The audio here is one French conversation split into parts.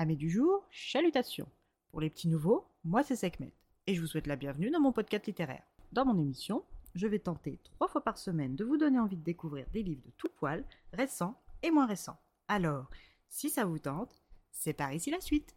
Amis du jour, chalutations. Pour les petits nouveaux, moi c'est Sekhmet et je vous souhaite la bienvenue dans mon podcast littéraire. Dans mon émission, je vais tenter trois fois par semaine de vous donner envie de découvrir des livres de tout poil, récents et moins récents. Alors, si ça vous tente, c'est par ici la suite.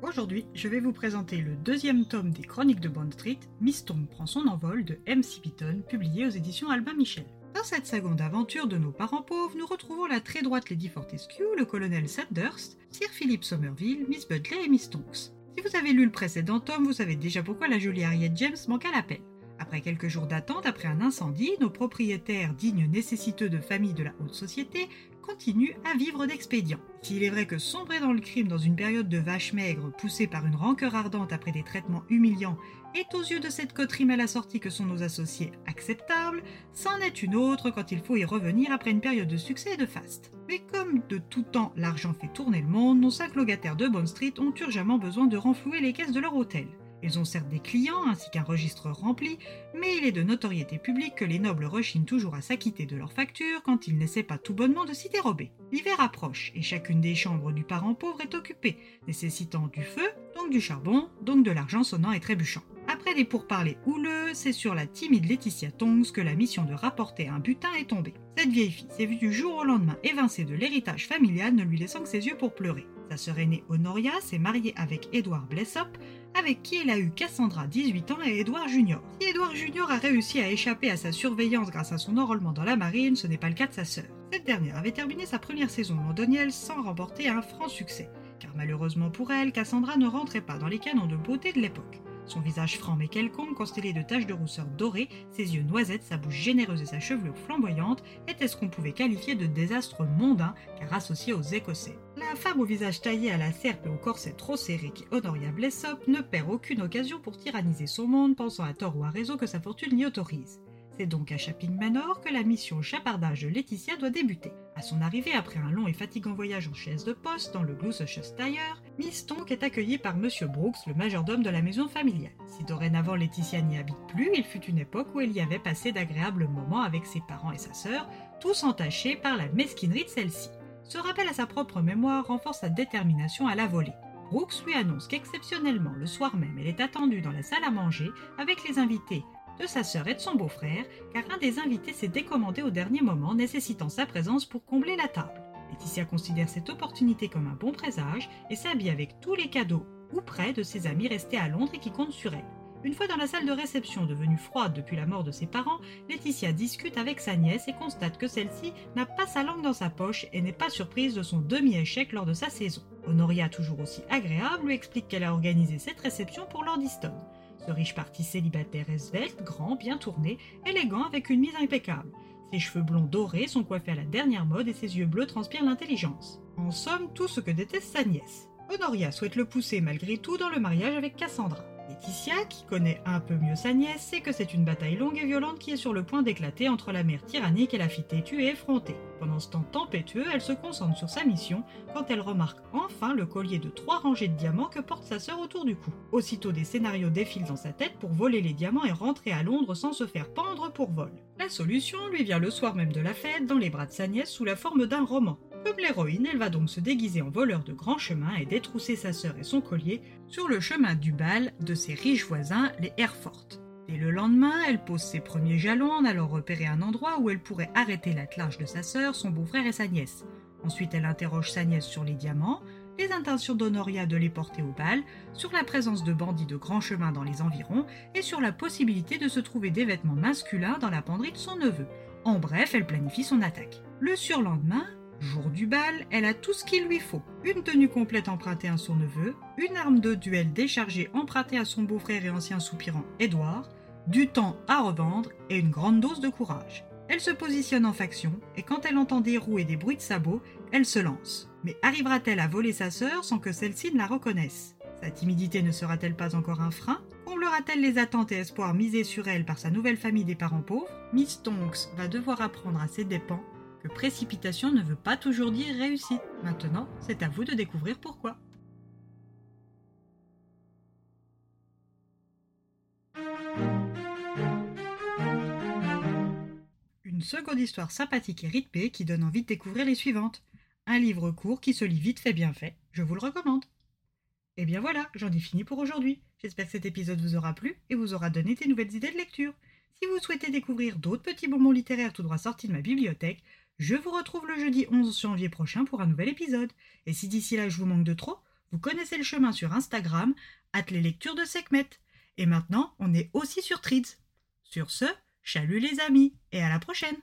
Aujourd'hui, je vais vous présenter le deuxième tome des Chroniques de Bond Street, Miston prend son envol de M.C. Beaton, publié aux éditions Albin Michel. Dans cette seconde aventure de nos parents pauvres, nous retrouvons la très droite Lady Fortescue, le colonel Sandhurst, Sir Philip Somerville, Miss Butley et Miss Tonks. Si vous avez lu le précédent tome, vous savez déjà pourquoi la jolie Harriet James manque à l'appel. Après quelques jours d'attente, après un incendie, nos propriétaires dignes nécessiteux de familles de la haute société continue à vivre d'expédients. S'il est vrai que sombrer dans le crime dans une période de vache maigre, poussée par une rancœur ardente après des traitements humiliants, est aux yeux de cette coterie mal assortie que sont nos associés acceptable, c'en est une autre quand il faut y revenir après une période de succès et de faste. Mais comme de tout temps l'argent fait tourner le monde, nos cinq locataires de Bond Street ont urgemment besoin de renflouer les caisses de leur hôtel. Ils ont certes des clients ainsi qu'un registre rempli, mais il est de notoriété publique que les nobles rechignent toujours à s'acquitter de leurs factures quand ils n'essaient pas tout bonnement de s'y dérober. L'hiver approche et chacune des chambres du parent pauvre est occupée, nécessitant du feu, donc du charbon, donc de l'argent sonnant et trébuchant. Après des pourparlers houleux, c'est sur la timide Laetitia Tongs que la mission de rapporter un butin est tombée. Cette vieille fille s'est vue du jour au lendemain évincée de l'héritage familial, ne lui laissant que ses yeux pour pleurer. Sa sœur aînée Honoria s'est mariée avec Edward Blessop, avec qui elle a eu Cassandra 18 ans et Edward Junior. Si Edward Junior a réussi à échapper à sa surveillance grâce à son enrôlement dans la marine, ce n'est pas le cas de sa sœur. Cette dernière avait terminé sa première saison londonienne sans remporter un franc succès, car malheureusement pour elle, Cassandra ne rentrait pas dans les canons de beauté de l'époque. Son visage franc mais quelconque, constellé de taches de rousseur dorées, ses yeux noisettes, sa bouche généreuse et sa chevelure flamboyante étaient ce qu'on pouvait qualifier de désastre mondain, car associé aux Écossais. La femme au visage taillé à la serpe et au corset trop serré qui Honoria Blessop ne perd aucune occasion pour tyranniser son monde, pensant à tort ou à raison que sa fortune l'y autorise. C'est donc à Chapping Manor que la mission chapardage de Laetitia doit débuter. À son arrivée après un long et fatigant voyage en chaise de poste dans le Gloucestershire, Miss Tonk est accueillie par Monsieur Brooks, le majordome de la maison familiale. Si dorénavant Laetitia n'y habite plus, il fut une époque où elle y avait passé d'agréables moments avec ses parents et sa sœur, tous entachés par la mesquinerie de celle-ci. Ce rappel à sa propre mémoire renforce sa détermination à la voler. Brooks lui annonce qu'exceptionnellement, le soir même, elle est attendue dans la salle à manger avec les invités de sa sœur et de son beau-frère, car un des invités s'est décommandé au dernier moment, nécessitant sa présence pour combler la table. Laetitia considère cette opportunité comme un bon présage et s'habille avec tous les cadeaux ou près de ses amis restés à Londres et qui comptent sur elle. Une fois dans la salle de réception devenue froide depuis la mort de ses parents, Laetitia discute avec sa nièce et constate que celle-ci n'a pas sa langue dans sa poche et n'est pas surprise de son demi-échec lors de sa saison. Honoria, toujours aussi agréable, lui explique qu'elle a organisé cette réception pour Lord Easton. Ce riche parti célibataire est svelte, grand, bien tourné, élégant avec une mise impeccable. Ses cheveux blonds dorés sont coiffés à la dernière mode et ses yeux bleus transpirent l'intelligence. En somme, tout ce que déteste sa nièce. Honoria souhaite le pousser malgré tout dans le mariage avec Cassandra. Laetitia, qui connaît un peu mieux sa nièce, sait que c'est une bataille longue et violente qui est sur le point d'éclater entre la mère tyrannique et la fille têtue et effrontée. Pendant ce temps tempétueux, elle se concentre sur sa mission quand elle remarque enfin le collier de trois rangées de diamants que porte sa sœur autour du cou. Aussitôt des scénarios défilent dans sa tête pour voler les diamants et rentrer à Londres sans se faire pendre pour vol. La solution lui vient le soir même de la fête dans les bras de sa nièce sous la forme d'un roman. Comme l'héroïne, elle va donc se déguiser en voleur de grand chemin et détrousser sa sœur et son collier sur le chemin du bal de ses riches voisins, les Herford. Dès le lendemain, elle pose ses premiers jalons en allant repérer un endroit où elle pourrait arrêter l'attelage de sa sœur, son beau-frère et sa nièce. Ensuite, elle interroge sa nièce sur les diamants, les intentions d'Honoria de les porter au bal, sur la présence de bandits de grand chemin dans les environs et sur la possibilité de se trouver des vêtements masculins dans la penderie de son neveu. En bref, elle planifie son attaque. Le surlendemain, Jour du bal, elle a tout ce qu'il lui faut. Une tenue complète empruntée à son neveu, une arme de duel déchargée empruntée à son beau-frère et ancien soupirant Édouard, du temps à revendre et une grande dose de courage. Elle se positionne en faction et quand elle entend des roues et des bruits de sabots, elle se lance. Mais arrivera-t-elle à voler sa sœur sans que celle-ci ne la reconnaisse? Sa timidité ne sera-t-elle pas encore un frein? Comblera-t-elle les attentes et espoirs misés sur elle par sa nouvelle famille des parents pauvres? Miss Tonks va devoir apprendre à ses dépens que précipitation ne veut pas toujours dire réussite. Maintenant, c'est à vous de découvrir pourquoi. Une seconde histoire sympathique et rythmée qui donne envie de découvrir les suivantes. Un livre court qui se lit vite fait bien fait, je vous le recommande. Et bien voilà, j'en ai fini pour aujourd'hui. J'espère que cet épisode vous aura plu et vous aura donné des nouvelles idées de lecture. Si vous souhaitez découvrir d'autres petits bonbons littéraires tout droit sortis de ma bibliothèque, je vous retrouve le jeudi 11 janvier prochain pour un nouvel épisode. Et si d'ici là je vous manque de trop, vous connaissez le chemin sur Instagram, at les lectures de Sekhmet. Et maintenant, on est aussi sur Trids. Sur ce, chalut les amis, et à la prochaine